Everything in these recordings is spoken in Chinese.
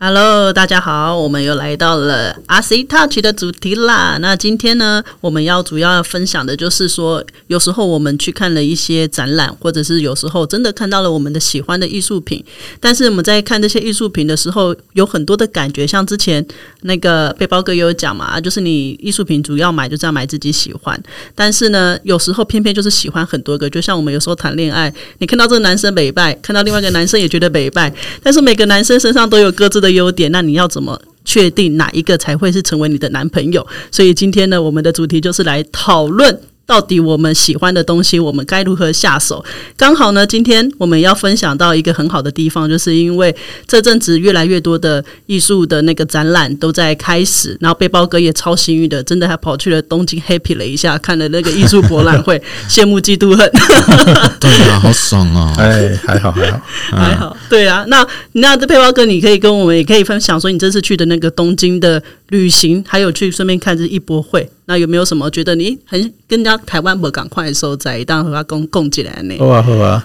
Hello，大家好，我们又来到了 RC Touch 的主题啦。那今天呢，我们要主要分享的就是说，有时候我们去看了一些展览，或者是有时候真的看到了我们的喜欢的艺术品，但是我们在看这些艺术品的时候，有很多的感觉。像之前那个背包哥也有讲嘛，就是你艺术品主要买就是要买自己喜欢，但是呢，有时候偏偏就是喜欢很多个。就像我们有时候谈恋爱，你看到这个男生美败，看到另外一个男生也觉得美败，但是每个男生身上都有各自的。优点，那你要怎么确定哪一个才会是成为你的男朋友？所以今天呢，我们的主题就是来讨论。到底我们喜欢的东西，我们该如何下手？刚好呢，今天我们要分享到一个很好的地方，就是因为这阵子越来越多的艺术的那个展览都在开始，然后背包哥也超幸运的，真的还跑去了东京 happy 了一下，看了那个艺术博览会，羡慕嫉妒恨。对啊，好爽啊！哎，还好还好还好。对啊，那那这背包哥，你可以跟我们也可以分享说，你这次去的那个东京的旅行，还有去顺便看这艺博会。那有没有什么觉得你很跟人家台湾不赶快的时候，在一旦和他共共进来呢？好啊好啊，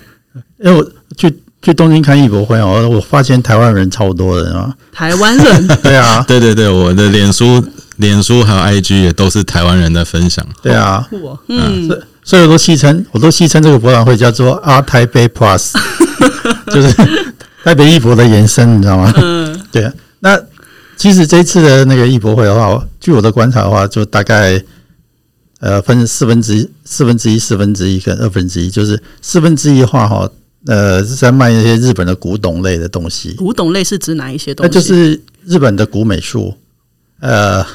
因为我去去东京看艺博会哦，我发现台湾人超多的啊。台湾人？对啊，对对对，我的脸书、脸书还有 IG 也都是台湾人的分享。对啊，嗯，所以我都戏称，我都戏称这个博览会叫做阿台北 Plus，就是台北艺博的延伸，你知道吗？嗯，对啊，那。其实这次的那个艺博会的话，据我的观察的话，就大概呃分四分之一、四分之一、四分之一跟二分之一，就是四分之一的话哈，呃是在卖一些日本的古董类的东西。古董类是指哪一些东西？那就是日本的古美术，呃，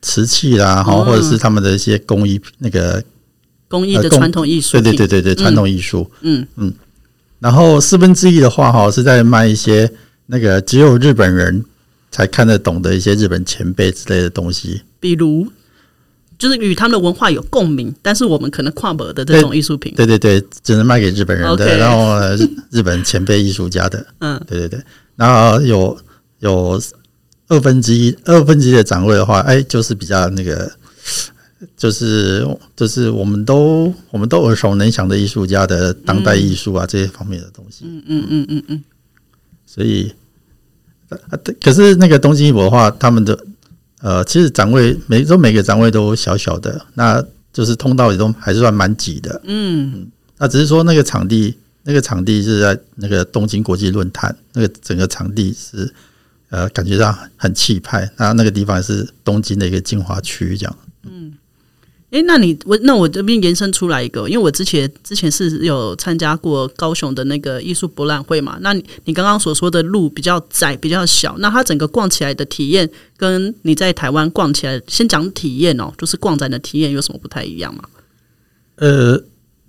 瓷器啦，哈，或者是他们的一些工艺，那个工艺的传统艺术。对对对对对，传统艺术。嗯嗯。然后四分之一的话哈，是在卖一些那个只有日本人。才看得懂的一些日本前辈之类的东西，比如就是与他们的文化有共鸣，但是我们可能跨博的这种艺术品，对对对，只能卖给日本人的，然后日本前辈艺术家的，嗯，对对对，然后有有二分之一二分之一的展位的话，哎，就是比较那个，就是就是我们都我们都耳熟能详的艺术家的当代艺术啊这些方面的东西，嗯嗯嗯嗯嗯，所以。啊，可是那个东京艺博的话，他们的呃，其实展位每都每个展位都小小的，那就是通道也都还是算蛮挤的。嗯，那只是说那个场地，那个场地是在那个东京国际论坛，那个整个场地是呃，感觉上很气派。那那个地方是东京的一个精华区，这样。嗯。哎，那你我那我这边延伸出来一个，因为我之前之前是有参加过高雄的那个艺术博览会嘛。那你你刚刚所说的路比较窄、比较小，那它整个逛起来的体验，跟你在台湾逛起来，先讲体验哦，就是逛展的体验有什么不太一样吗？呃，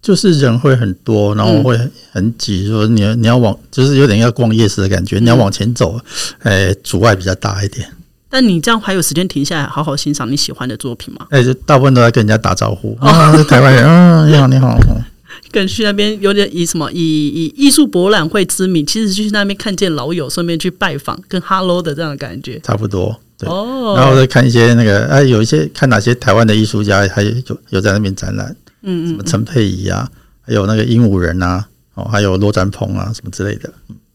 就是人会很多，然后会很挤，说你要你要往，就是有点要逛夜市的感觉，你要往前走，哎，阻碍比较大一点。但你这样还有时间停下来好好欣赏你喜欢的作品吗？哎，就大部分都在跟人家打招呼啊，台湾人啊，你好，你好。跟去那边有点以什么以以艺术博览会之名，其实去那边看见老友，顺便去拜访，跟 hello 的这样的感觉，差不多。对，然后再看一些那个，哎，有一些看哪些台湾的艺术家还有有在那边展览，嗯嗯，什么陈佩仪啊，还有那个鹦鹉人啊，哦，还有罗展鹏啊，什么之类的。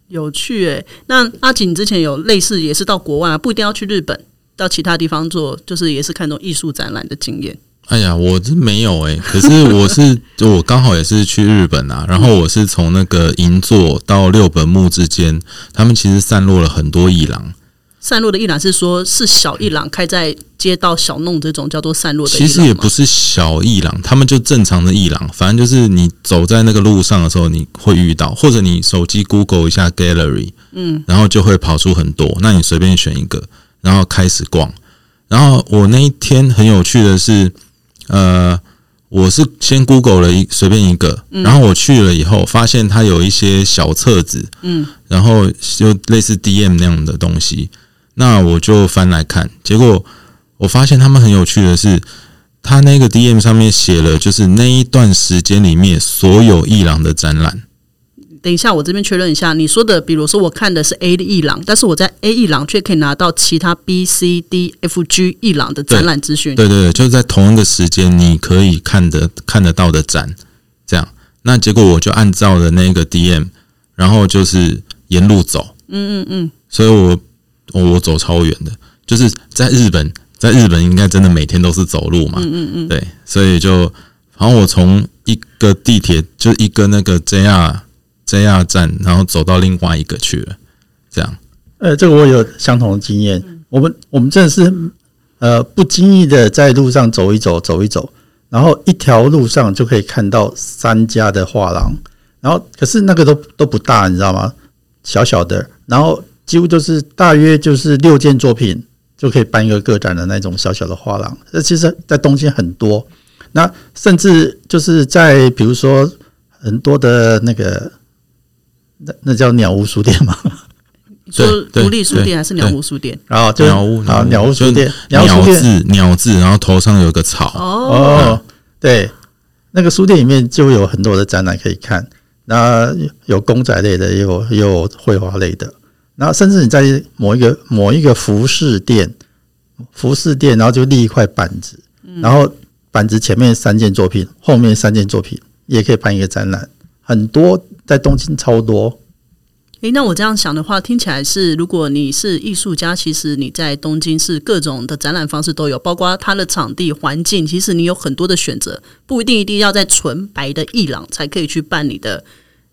有趣诶，那阿锦之前有类似也是到国外啊，不一定要去日本，到其他地方做，就是也是看中艺术展览的经验。哎呀，我这没有诶，可是我是 就我刚好也是去日本啊，然后我是从那个银座到六本木之间，他们其实散落了很多艺廊。散落的一廊是说，是小一廊开在街道小弄这种叫做散落的。其实也不是小一廊，他们就正常的一廊，反正就是你走在那个路上的时候，你会遇到，或者你手机 Google 一下 Gallery，嗯，然后就会跑出很多，那你随便选一个，然后开始逛。然后我那一天很有趣的是，呃，我是先 Google 了一随便一个，然后我去了以后，发现它有一些小册子，嗯，然后就类似 DM 那样的东西。那我就翻来看，结果我发现他们很有趣的是，他那个 DM 上面写了，就是那一段时间里面所有伊朗的展览。等一下，我这边确认一下，你说的，比如说我看的是 A 的伊朗，但是我在 A 伊朗却可以拿到其他 B、C、D、F、G 伊朗的展览资讯。对对对，就是在同一个时间你可以看得看得到的展，这样。那结果我就按照了那个 DM，然后就是沿路走。嗯嗯嗯。所以我我走超远的，就是在日本，在日本应该真的每天都是走路嘛。嗯嗯嗯。对，所以就，然后我从一个地铁，就一个那个 JR。JR 站，然后走到另外一个去了，这样。呃，这个我有相同的经验。我们我们真的是呃不经意的在路上走一走，走一走，然后一条路上就可以看到三家的画廊，然后可是那个都都不大，你知道吗？小小的，然后几乎就是大约就是六件作品就可以办一个个展的那种小小的画廊。那其实，在东京很多，那甚至就是在比如说很多的那个。那那叫鸟屋书店吗？说独立书店还是鸟屋书店？然后就鸟屋，啊，鸟屋书店，鸟字鸟字，然后头上有个草。哦，对，那个书店里面就有很多的展览可以看，那有公仔类的，也有也有绘画类的，然后甚至你在某一个某一个服饰店，服饰店，然后就立一块板子，然后板子前面三件作品，后面三件作品也可以办一个展览，很多。在东京超多，诶，那我这样想的话，听起来是，如果你是艺术家，其实你在东京是各种的展览方式都有，包括它的场地环境，其实你有很多的选择，不一定一定要在纯白的艺廊才可以去办你的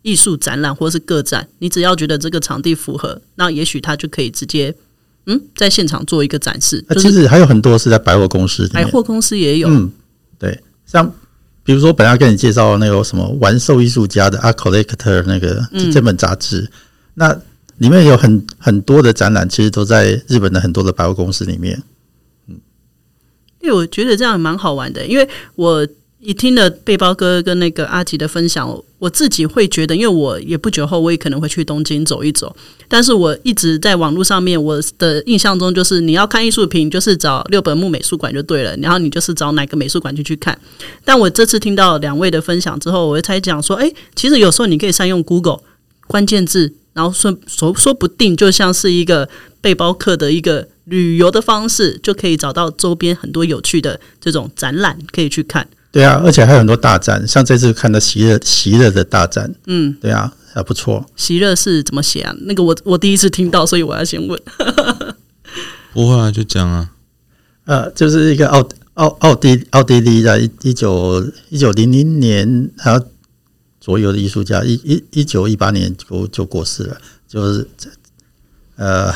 艺术展览或是个展，你只要觉得这个场地符合，那也许他就可以直接嗯在现场做一个展示。其实还有很多是在百货公司，百货公司也有，嗯，对，像。比如说，本来跟你介绍那个什么玩兽艺术家的《A Collector》那个这本杂志，那里面有很很多的展览，其实都在日本的很多的百货公司里面。嗯，因为我觉得这样蛮好玩的，因为我。你听了背包哥跟那个阿吉的分享，我自己会觉得，因为我也不久后我也可能会去东京走一走，但是我一直在网络上面，我的印象中就是你要看艺术品，就是找六本木美术馆就对了，然后你就是找哪个美术馆就去看。但我这次听到两位的分享之后，我才讲说，哎，其实有时候你可以善用 Google 关键字，然后说说说不定就像是一个背包客的一个旅游的方式，就可以找到周边很多有趣的这种展览可以去看。对啊，而且还有很多大战，像这次看到席勒席勒的大战，嗯，对啊，还不错。席勒是怎么写啊？那个我我第一次听到，所以我要先问。不会啊，就讲啊。呃，就是一个奥奥奥地奥地利的，一一九一九零零年还有左右的艺术家，一一一九一八年就就过世了，就是呃，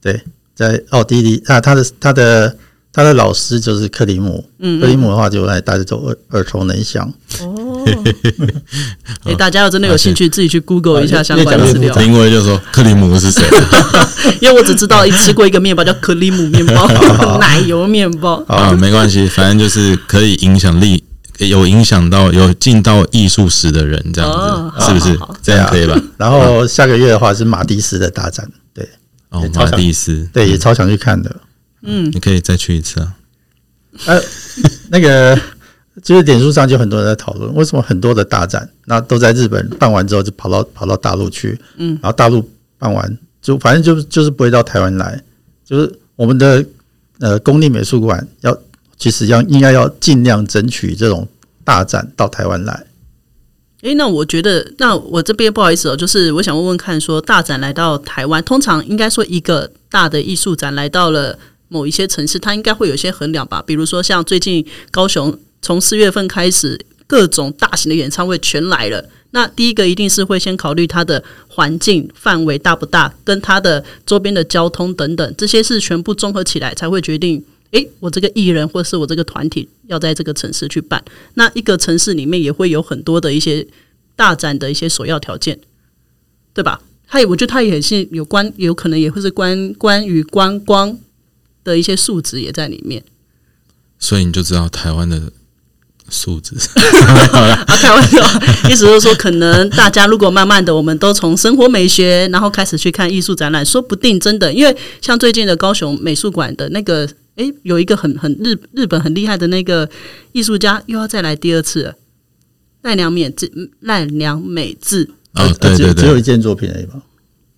对，在奥地利，那他的他的。他的老师就是克里姆，克里姆的话就来大家都耳耳熟能详。哦，哎，大家要真的有兴趣，自己去 Google 一下相关资料。因为就说克里姆是谁？因为我只知道一吃过一个面包叫克里姆面包，奶油面包。啊，没关系，反正就是可以影响力有影响到有进到艺术史的人，这样子是不是？这样可以吧？然后下个月的话是马蒂斯的大战，对，哦，马蒂斯，对，也超想去看的。嗯，你可以再去一次啊。呃，那个就是点数上就很多人在讨论，为什么很多的大展那都在日本办完之后就跑到跑到大陆去，嗯，然后大陆办完就反正就就是不会到台湾来，就是我们的呃公立美术馆要其实要应该要尽量争取这种大展到台湾来。诶，那我觉得，那我这边不好意思哦，就是我想问问看，说大展来到台湾，通常应该说一个大的艺术展来到了。某一些城市，它应该会有一些衡量吧，比如说像最近高雄从四月份开始，各种大型的演唱会全来了。那第一个一定是会先考虑它的环境范围大不大，跟它的周边的交通等等，这些是全部综合起来才会决定。诶，我这个艺人或是我这个团体要在这个城市去办。那一个城市里面也会有很多的一些大展的一些首要条件，对吧？它也我觉得它也是有关，有可能也会是关关于观光。的一些数值也在里面，所以你就知道台湾的数字，啊，开玩笑，意思是说，可能大家如果慢慢的，我们都从生活美学，然后开始去看艺术展览，说不定真的，因为像最近的高雄美术馆的那个，诶，有一个很很日日本很厉害的那个艺术家，又要再来第二次了，奈良美智，奈良美智，哦，对对对，只有一件作品而已吧？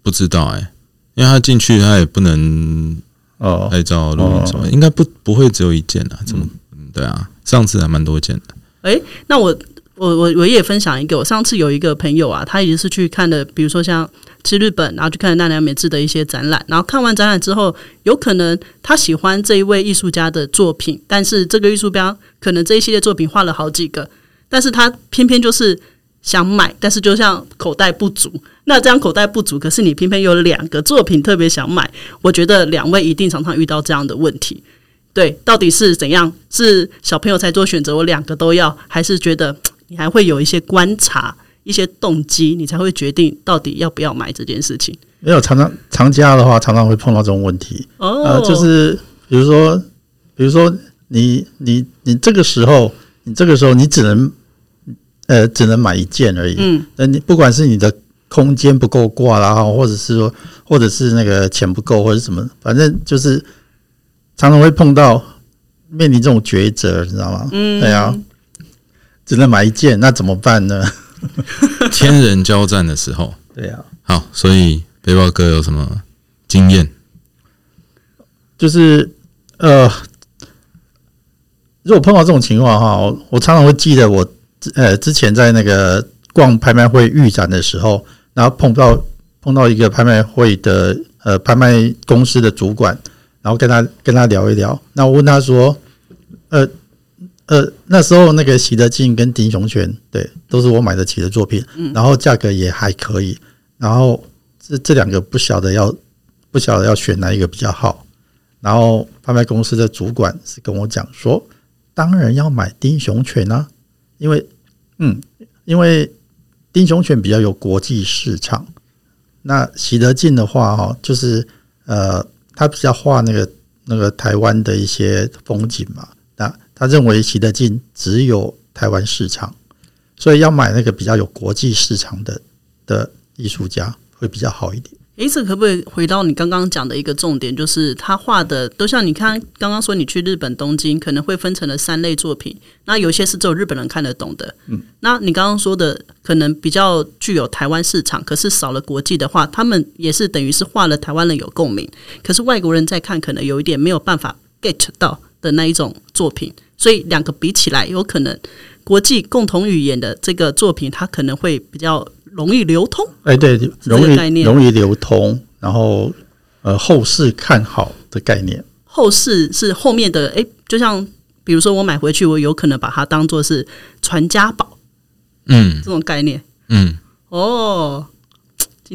不知道哎，因为他进去他也不能哦，拍照录影什么，应该不不会只有一件啊？怎么？对啊，上次还蛮多件的。哎，那我我我我也分享一个，我上次有一个朋友啊，他也是去看的，比如说像去日本，然后去看奈良美智的一些展览，然后看完展览之后，有可能他喜欢这一位艺术家的作品，但是这个艺术标可能这一系列作品画了好几个，但是他偏偏就是想买，但是就像口袋不足，那这样口袋不足，可是你偏偏有两个作品特别想买，我觉得两位一定常常遇到这样的问题。对，到底是怎样？是小朋友才做选择，我两个都要，还是觉得你还会有一些观察、一些动机，你才会决定到底要不要买这件事情？没有常常常家的话，常常会碰到这种问题。哦，就是比如说，比如说你你你这个时候，你这个时候你只能呃只能买一件而已。嗯，那你不管是你的空间不够挂啦，或者是说，或者是那个钱不够，或者什么，反正就是。常常会碰到面临这种抉择，你知道吗？嗯，对啊，只能买一件，那怎么办呢？天人交战的时候，对啊。好，所以背包哥有什么经验？就是呃，如果碰到这种情况哈，我常常会记得我呃之前在那个逛拍卖会预展的时候，然后碰到碰到一个拍卖会的呃拍卖公司的主管。然后跟他跟他聊一聊，那我问他说，呃呃，那时候那个习德进跟丁雄泉，对，都是我买得起的作品，然后价格也还可以，然后这这两个不晓得要不晓得要选哪一个比较好，然后拍卖公司的主管是跟我讲说，当然要买丁雄犬啊，因为嗯，因为丁雄犬比较有国际市场，那习德进的话哈，就是呃。他比较画那个那个台湾的一些风景嘛，那他认为习德进只有台湾市场，所以要买那个比较有国际市场的的艺术家会比较好一点。诶，这可不可以回到你刚刚讲的一个重点，就是他画的都像你看刚刚说你去日本东京可能会分成了三类作品，那有些是只有日本人看得懂的，嗯，那你刚刚说的可能比较具有台湾市场，可是少了国际的话，他们也是等于是画了台湾人有共鸣，可是外国人在看可能有一点没有办法 get 到的那一种作品，所以两个比起来，有可能国际共同语言的这个作品，它可能会比较。容易流通，哎，对，容易容易流通，然后呃，后市看好的概念，后市是后面的，哎，就像比如说我买回去，我有可能把它当做是传家宝，嗯，这种概念，嗯，哦，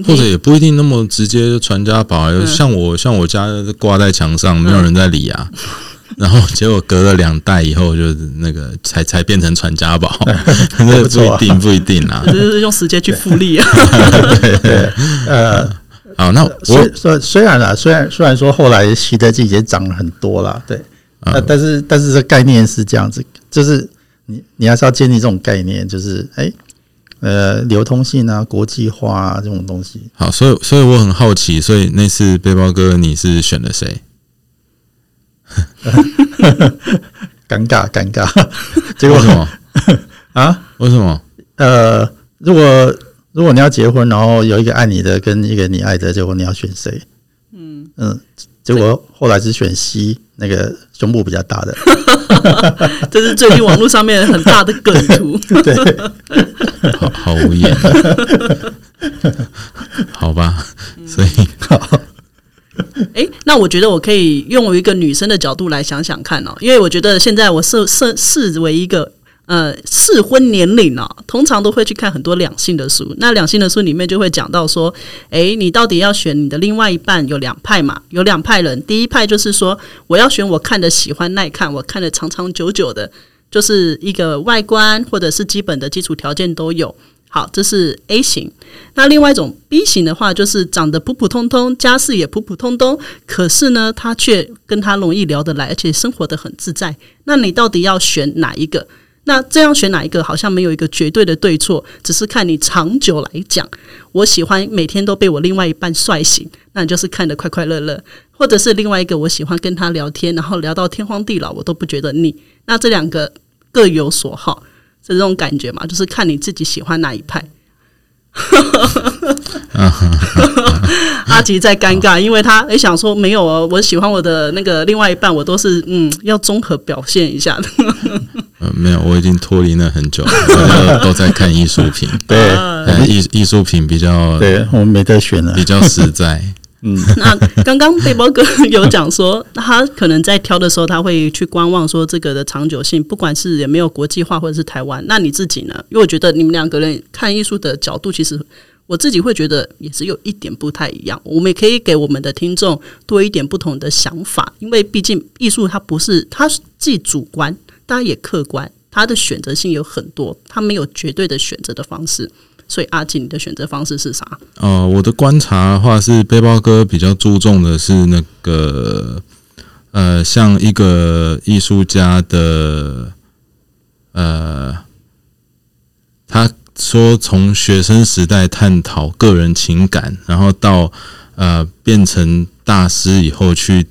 或者也不一定那么直接传家宝，像我像我家挂在墙上，没有人在理啊。然后结果隔了两代以后，就是那个才才变成传家宝，那不一定不一定啊，就是用时间去复利啊。对，呃，好，那我虽虽然啦，虽然虽然说后来习得季节涨了很多了，对，呃，但是但是这概念是这样子，就是你你还是要建立这种概念，就是哎，呃，流通性啊，国际化啊这种东西。好，所以所以我很好奇，所以那次背包哥你是选了谁？尴尬，尴尬。结果什么 啊？为什么？呃，如果如果你要结婚，然后有一个爱你的跟一个你爱的，结果你要选谁？嗯嗯，结果后来是选 C，那个胸部比较大的。这是最近网络上面很大的梗图。对，好好无言。好吧，所以。哎，那我觉得我可以用一个女生的角度来想想看哦，因为我觉得现在我视视视为一个呃适婚年龄哦，通常都会去看很多两性的书。那两性的书里面就会讲到说，哎，你到底要选你的另外一半有两派嘛？有两派人，第一派就是说我要选我看的喜欢耐看，我看的长长久久的，就是一个外观或者是基本的基础条件都有。好，这是 A 型。那另外一种 B 型的话，就是长得普普通通，家世也普普通通，可是呢，他却跟他容易聊得来，而且生活的很自在。那你到底要选哪一个？那这样选哪一个，好像没有一个绝对的对错，只是看你长久来讲。我喜欢每天都被我另外一半帅醒，那你就是看得快快乐乐；或者是另外一个，我喜欢跟他聊天，然后聊到天荒地老，我都不觉得腻。那这两个各有所好，这种感觉嘛？就是看你自己喜欢哪一派。阿吉在尴尬，因为他也想说没有哦，我喜欢我的那个另外一半，我都是嗯要综合表现一下的。呃，没有，我已经脱离那很久了，都在看艺术品。对，艺艺术品比较，对我们没得选了，比较实在。嗯，那刚刚背包哥 有讲说，他可能在挑的时候，他会去观望说这个的长久性，不管是有没有国际化或者是台湾。那你自己呢？因为我觉得你们两个人看艺术的角度，其实我自己会觉得也是有一点不太一样。我们也可以给我们的听众多一点不同的想法，因为毕竟艺术它不是它既主观，当然也客观，它的选择性有很多，它没有绝对的选择的方式。所以阿锦，的选择方式是啥？哦，我的观察的话是，背包哥比较注重的是那个，呃，像一个艺术家的，呃，他说从学生时代探讨个人情感，然后到呃变成大师以后去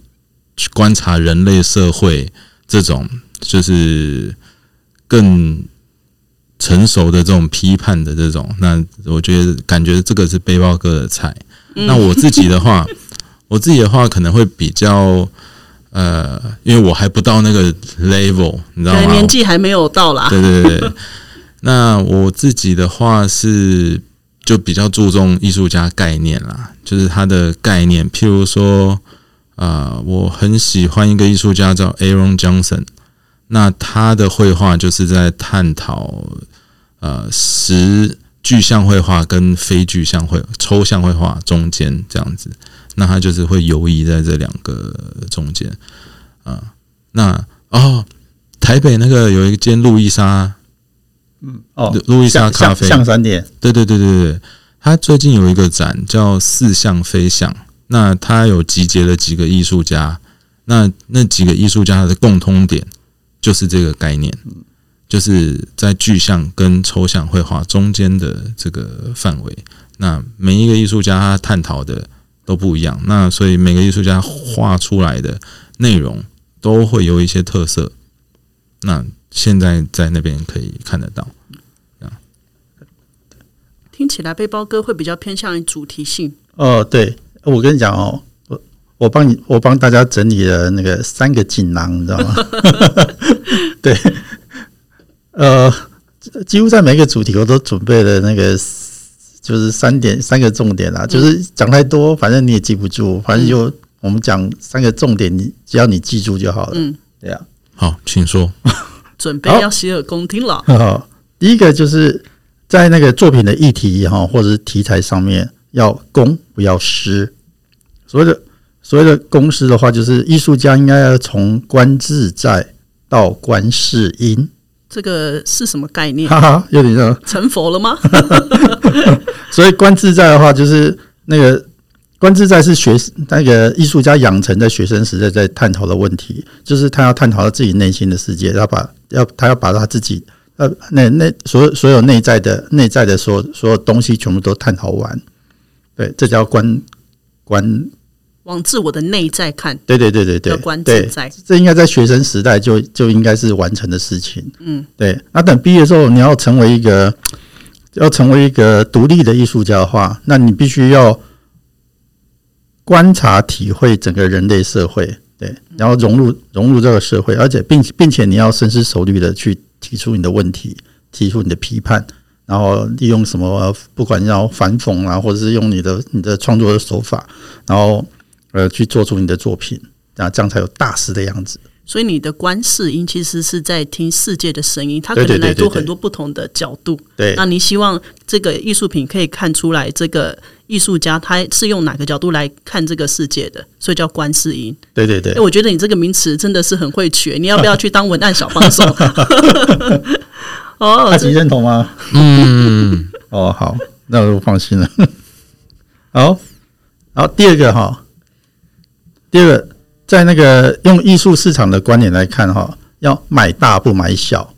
去观察人类社会，这种就是更。成熟的这种批判的这种，那我觉得感觉这个是背包哥的菜。那我自己的话，我自己的话可能会比较呃，因为我还不到那个 level，你知道吗？年纪还没有到啦。对对对。那我自己的话是就比较注重艺术家概念啦，就是他的概念。譬如说，啊，我很喜欢一个艺术家叫 Aaron Johnson。那他的绘画就是在探讨，呃，实具象绘画跟非具象绘抽象绘画中间这样子。那他就是会游移在这两个中间，啊，那哦，台北那个有一间路易莎，嗯，哦，路易莎咖啡。象山店，对对对对对，他最近有一个展叫似象非象，那他有集结了几个艺术家，那那几个艺术家的共通点。就是这个概念，就是在具象跟抽象绘画中间的这个范围。那每一个艺术家他探讨的都不一样，那所以每个艺术家画出来的内容都会有一些特色。那现在在那边可以看得到。听起来背包哥会比较偏向于主题性。哦，对，我跟你讲哦。我帮你，我帮大家整理了那个三个锦囊，你知道吗？对，呃，几乎在每个主题我都准备了那个，就是三点三个重点啊，就是讲太多，反正你也记不住，反正就我们讲三个重点，你只要你记住就好了。嗯，对呀。好，请说。准备要洗耳恭听了。好，第一个就是在那个作品的议题哈，或者是题材上面要公不要私，所谓的。所谓的公式的话，就是艺术家应该要从观自在到观世音。这个是什么概念？哈哈，有点像成佛了吗？所以观自在的话，就是那个观自在是学那个艺术家养成在学生时代在探讨的问题，就是他要探讨他自己内心的世界，要把要他要把他自己呃那那所有所有内在的内在的所所有东西全部都探讨完。对，这叫观观。往自我的内在看，对对对对对，观自在，这应该在学生时代就就应该是完成的事情。嗯，对。那等毕业之后，你要成为一个要成为一个独立的艺术家的话，那你必须要观察、体会整个人类社会，对，然后融入融入这个社会，而且并并且你要深思熟虑的去提出你的问题，提出你的批判，然后利用什么，不管要反讽啊，或者是用你的你的创作的手法，然后。呃，去做出你的作品，啊，这样才有大师的样子。所以你的观世音其实是在听世界的声音，他可能来做很多不同的角度。对，那你希望这个艺术品可以看出来，这个艺术家他是用哪个角度来看这个世界的？所以叫观世音。对对对，我觉得你这个名词真的是很会取，你要不要去当文案小帮手？哦，阿吉认同吗？嗯，哦，好，那我就放心了。好，然后第二个哈。第二个，在那个用艺术市场的观点来看，哈，要买大不买小，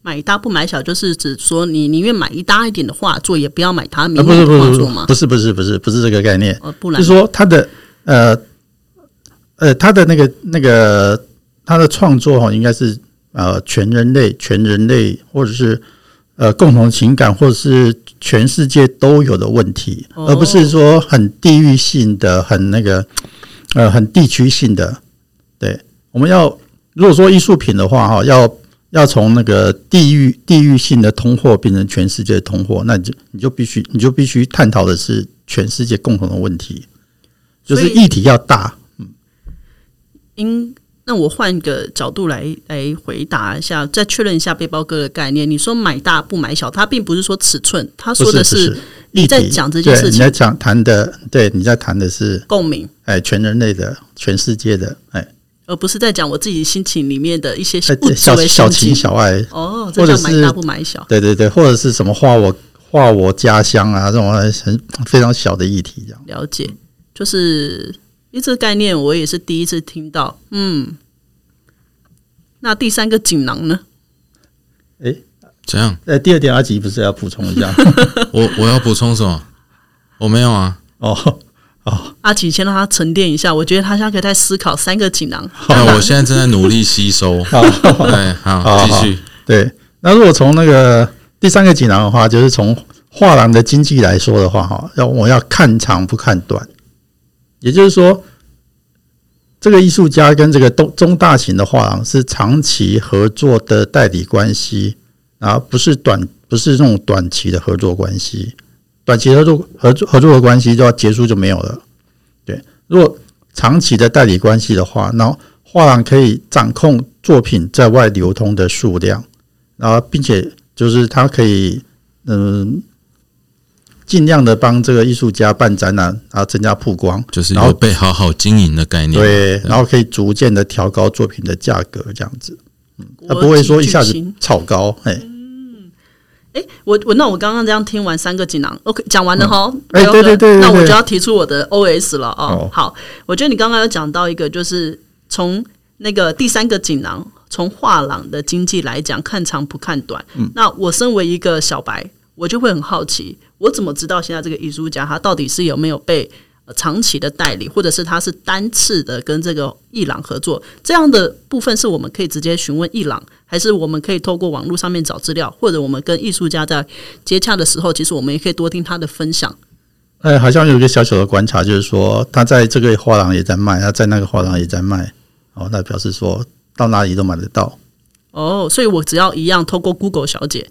买大不买小，就是指说你宁愿买一大一点的画作，也不要买它明啊，不显的是不是不是画作吗？不是不是不是不是这个概念，呃，不然就是说他的呃呃他的那个那个他的创作哈，应该是呃全人类全人类或者是呃共同情感或者是全世界都有的问题，哦而不是说很地域性的很那个呃很地区性的。对，我们要如果说艺术品的话哈，要要从那个地域地域性的通货变成全世界的通货，那你就你就必须你就必须探讨的是全世界共同的问题，就是议题要大。嗯应那我换个角度来来回答一下，再确认一下背包哥的概念。你说买大不买小，他并不是说尺寸，他说的是你在讲这件事情你在讲谈的，对，你在谈的是共鸣，哎全人类的、全世界的哎而不是在讲我自己心情里面的一些小小情。小爱，哦，这或者买大不买小。对对对，或者是什么画我画我家乡啊这种很非常小的议题这样。了解，就是因为这个概念我也是第一次听到。嗯，那第三个锦囊呢？怎样？呃，第二点阿吉不是要补充一下 我我要补充什么？我没有啊。哦哦阿吉先让他沉淀一下，我觉得他现在可以在思考三个锦囊。那我现在正在努力吸收。对，好，好继续。对，那如果从那个第三个锦囊的话，就是从画廊的经济来说的话，哈，要我要看长不看短，也就是说，这个艺术家跟这个中中大型的画廊是长期合作的代理关系，啊，不是短，不是那种短期的合作关系。短期合作合作合作的关系就要结束就没有了。对，如果长期的代理关系的话，那画廊可以掌控作品在外流通的数量，然后并且就是它可以嗯尽量的帮这个艺术家办展览，然后增加曝光，就是然后有被好好经营的概念。对，然后可以逐渐的调高作品的价格，这样子，嗯它不会说一下子炒高，哎。哎，我我那我刚刚这样听完三个锦囊，OK，讲完了哈。哎对对对对对那我就要提出我的 OS 了哦。哦好，我觉得你刚刚有讲到一个，就是从那个第三个锦囊，从画廊的经济来讲，看长不看短。嗯那我身为一个小白，我就会很好奇，我怎么知道现在这个艺术家他到底是有没有被？呃长期的代理，或者是他是单次的跟这个艺廊合作，这样的部分是我们可以直接询问艺廊，还是我们可以透过网络上面找资料，或者我们跟艺术家在接洽的时候，其实我们也可以多听他的分享。哎，好像有一个小小的观察，就是说他在这个画廊也在卖，他在那个画廊也在卖，哦，那表示说到哪里都买得到。哦，所以我只要一样透过 Google 小姐，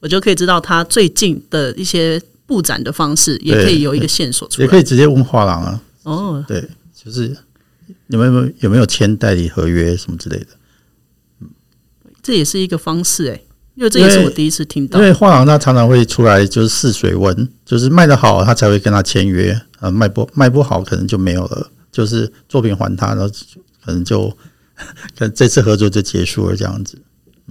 我就可以知道他最近的一些布展的方式，也可以有一个线索出来也可。以直接问画廊啊，哦，对，就是有没有有没有签代理合约什么之类的。这也是一个方式哎，因为这也是我第一次听到因。为画廊他常常会出来就是试水温，就是卖得好他才会跟他签约，呃，卖不卖不好可能就没有了，就是作品还他，然后可能就 可能这次合作就结束了这样子。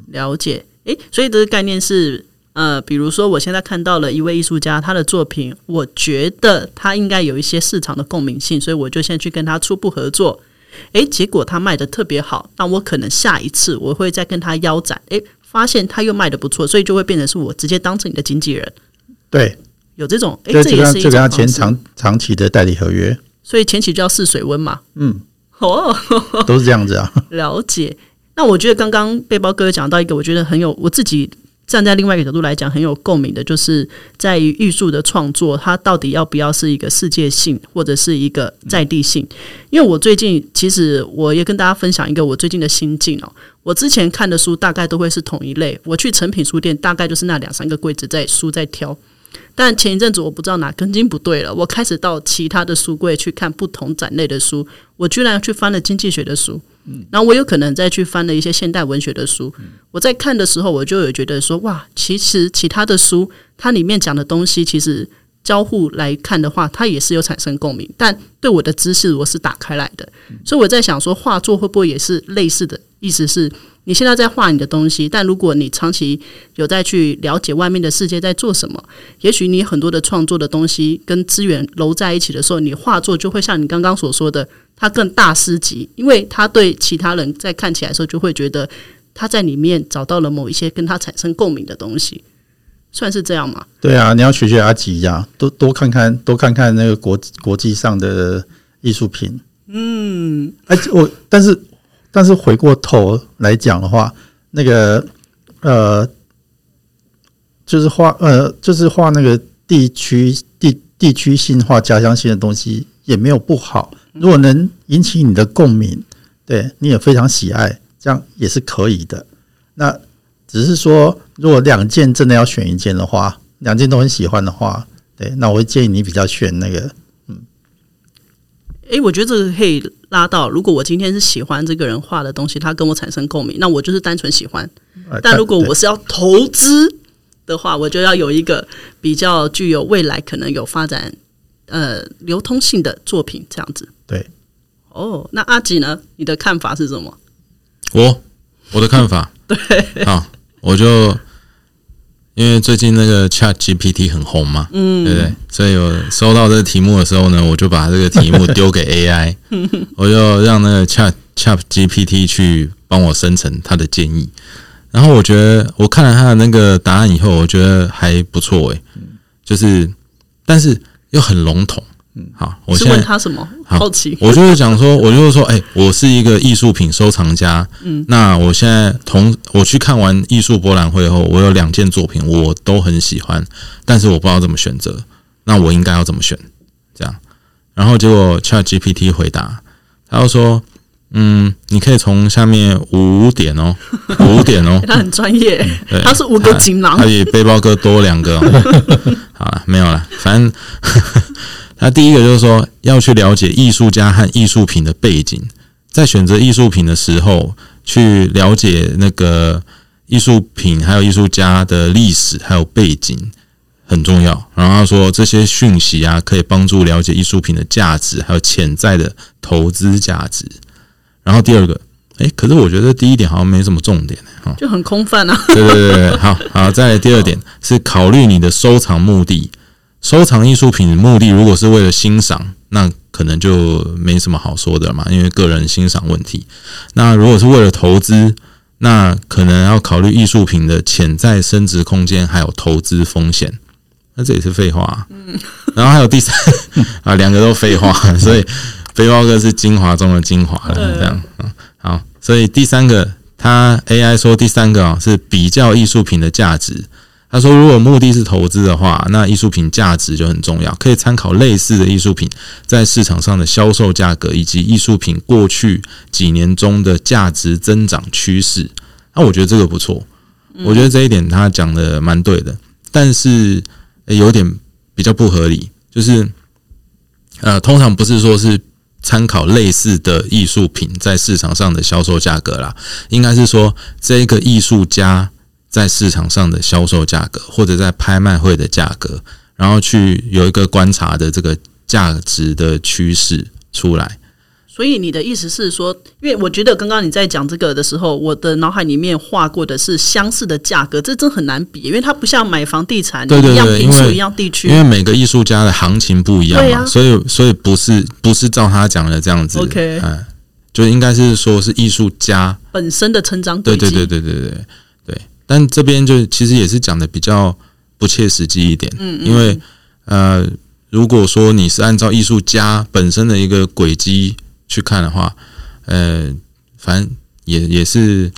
了解，诶，所以这个概念是，呃，比如说我现在看到了一位艺术家，他的作品，我觉得他应该有一些市场的共鸣性，所以我就先去跟他初步合作。诶，结果他卖的特别好，那我可能下一次我会再跟他腰斩，诶，发现他又卖的不错，所以就会变成是我直接当成你的经纪人，对，有这种，诶，对，这也是一就跟他签长长期的代理合约，所以前期就要试水温嘛。嗯，哦，都是这样子啊。了解。那我觉得刚刚背包哥讲到一个，我觉得很有我自己站在另外一个角度来讲很有共鸣的，就是在于艺术的创作，它到底要不要是一个世界性或者是一个在地性？因为我最近其实我也跟大家分享一个我最近的心境哦。我之前看的书大概都会是同一类，我去成品书店大概就是那两三个柜子在书在挑。但前一阵子我不知道哪根筋不对了，我开始到其他的书柜去看不同展类的书，我居然去翻了经济学的书，然后我有可能再去翻了一些现代文学的书。我在看的时候，我就有觉得说，哇，其实其他的书它里面讲的东西，其实交互来看的话，它也是有产生共鸣，但对我的知识我是打开来的，所以我在想说，画作会不会也是类似的意思是？你现在在画你的东西，但如果你长期有在去了解外面的世界在做什么，也许你很多的创作的东西跟资源揉在一起的时候，你画作就会像你刚刚所说的，他更大师级，因为他对其他人在看起来的时候就会觉得他在里面找到了某一些跟他产生共鸣的东西，算是这样吗？对啊，你要学学阿吉呀，多多看看，多看看那个国国际上的艺术品。嗯，哎，我但是但是回过头来讲的话，那个呃，就是画呃，就是画那个地区地地区性画家乡性的东西也没有不好，如果能引起你的共鸣，对你也非常喜爱，这样也是可以的。那只是说，如果两件真的要选一件的话，两件都很喜欢的话，对，那我会建议你比较选那个。嗯诶，我觉得这个可以拉到，如果我今天是喜欢这个人画的东西，他跟我产生共鸣，那我就是单纯喜欢。但如果我是要投资的话，我就要有一个比较具有未来可能有发展呃流通性的作品，这样子。对。哦，那阿吉呢？你的看法是什么？我我的看法，对，好，我就。因为最近那个 Chat GPT 很红嘛，嗯，对不对？所以我收到这个题目的时候呢，我就把这个题目丢给 AI，我就让那个 Chat Chat GPT 去帮我生成他的建议。然后我觉得我看了他的那个答案以后，我觉得还不错诶，就是，但是又很笼统。好，我是问他什么？好奇，我就是讲说，我就是说，哎，我是一个艺术品收藏家。嗯，那我现在同我去看完艺术博览会后，我有两件作品，我都很喜欢，但是我不知道怎么选择。那我应该要怎么选？这样，然后结果 Chat GPT 回答，他又说，嗯，你可以从下面五点哦，五点哦，他很专业，他是五个锦囊，他比背包哥多两个。好了，没有了，反正。他第一个就是说，要去了解艺术家和艺术品的背景，在选择艺术品的时候，去了解那个艺术品还有艺术家的历史还有背景很重要。然后他说，这些讯息啊，可以帮助了解艺术品的价值还有潜在的投资价值。然后第二个，哎，可是我觉得第一点好像没什么重点哈，就很空泛啊。对对对对，好好，再来第二点是考虑你的收藏目的。收藏艺术品的目的，如果是为了欣赏，那可能就没什么好说的嘛，因为个人欣赏问题。那如果是为了投资，那可能要考虑艺术品的潜在升值空间，还有投资风险。那这也是废话。嗯。然后还有第三 啊，两个都废话，所以背包哥是精华中的精华了。这样啊，好，所以第三个，他 AI 说第三个啊是比较艺术品的价值。他说：“如果目的是投资的话，那艺术品价值就很重要，可以参考类似的艺术品在市场上的销售价格，以及艺术品过去几年中的价值增长趋势。那我觉得这个不错，我觉得这一点他讲的蛮对的，但是有点比较不合理，就是呃，通常不是说是参考类似的艺术品在市场上的销售价格啦，应该是说这个艺术家。”在市场上的销售价格，或者在拍卖会的价格，然后去有一个观察的这个价值的趋势出来。所以你的意思是说，因为我觉得刚刚你在讲这个的时候，我的脑海里面画过的是相似的价格，这真很难比，因为它不像买房地产一样平数一样地区，因为每个艺术家的行情不一样嘛，所以所以不是不是照他讲的这样子，OK，嗯，就应该是说是艺术家本身的成长对对对对对对。但这边就其实也是讲的比较不切实际一点，嗯，因为呃，如果说你是按照艺术家本身的一个轨迹去看的话，呃，反正也也是，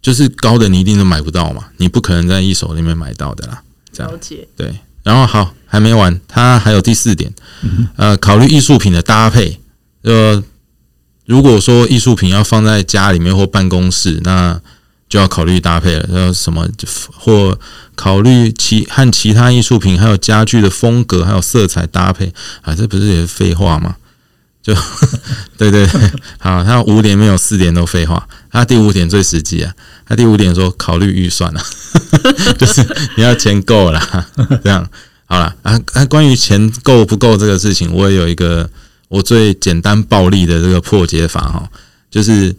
就是高的你一定都买不到嘛，你不可能在一手里面买到的啦。了解，对。然后好，还没完，它还有第四点，呃，考虑艺术品的搭配。呃，如果说艺术品要放在家里面或办公室，那就要考虑搭配了，要什么或考虑其和其他艺术品还有家具的风格还有色彩搭配啊，这不是也是废话吗？就 对对对，好，他五点没有四点都废话，他第五点最实际啊，他第五点说考虑预算啊，就是你要钱够了，这样好了啊啊，关于钱够不够这个事情，我也有一个我最简单暴力的这个破解法哈，就是。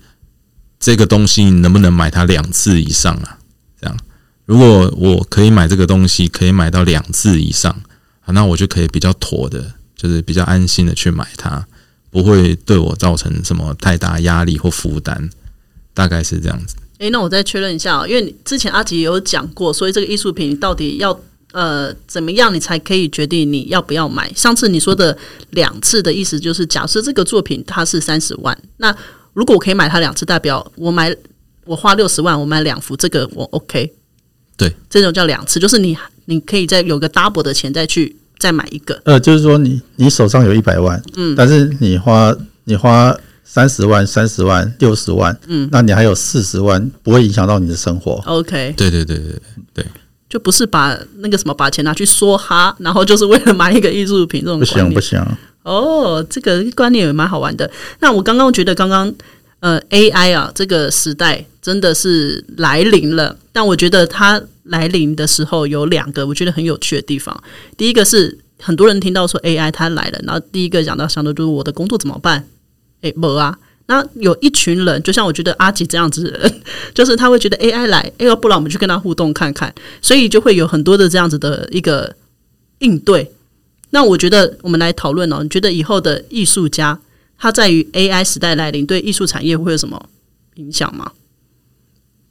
这个东西能不能买它两次以上啊？这样，如果我可以买这个东西，可以买到两次以上啊，那我就可以比较妥的，就是比较安心的去买它，不会对我造成什么太大压力或负担，大概是这样子。诶，那我再确认一下、哦，因为你之前阿吉有讲过，所以这个艺术品到底要呃怎么样，你才可以决定你要不要买？上次你说的两次的意思就是，假设这个作品它是三十万，那如果我可以买它两次，代表我买我花六十万，我买两幅，这个我 OK。对，这种叫两次，就是你你可以再有个 double 的钱再去再买一个。呃，就是说你你手上有一百万，嗯，但是你花你花三十万、三十万、六十万，嗯，那你还有四十万，不会影响到你的生活。OK，对对对对对，就不是把那个什么把钱拿去梭哈，然后就是为了买一个艺术品这种不行不行，哦，这个观念也蛮好玩的。那我刚刚觉得，刚刚呃 AI 啊，这个时代真的是来临了。但我觉得它来临的时候有两个我觉得很有趣的地方。第一个是很多人听到说 AI 它来了，然后第一个讲到想到就是我的工作怎么办？诶，没啊。那有一群人，就像我觉得阿吉这样子的人，就是他会觉得 AI 来，哎，要不然我们去跟他互动看看，所以就会有很多的这样子的一个应对。那我觉得我们来讨论哦，你觉得以后的艺术家他在于 AI 时代来临，对艺术产业会有什么影响吗？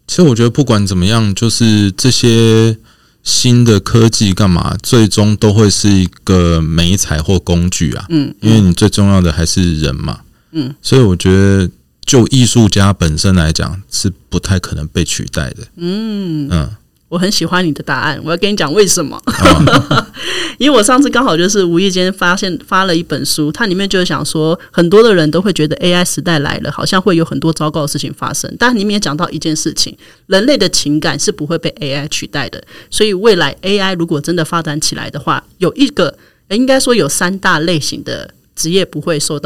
其实我觉得不管怎么样，就是这些新的科技干嘛，最终都会是一个美材或工具啊。嗯，因为你最重要的还是人嘛。嗯，所以我觉得就艺术家本身来讲，是不太可能被取代的。嗯嗯，我很喜欢你的答案，我要跟你讲为什么。因为我上次刚好就是无意间发现发了一本书，它里面就是想说，很多的人都会觉得 AI 时代来了，好像会有很多糟糕的事情发生。但里面也讲到一件事情，人类的情感是不会被 AI 取代的。所以未来 AI 如果真的发展起来的话，有一个应该说有三大类型的职业不会受到。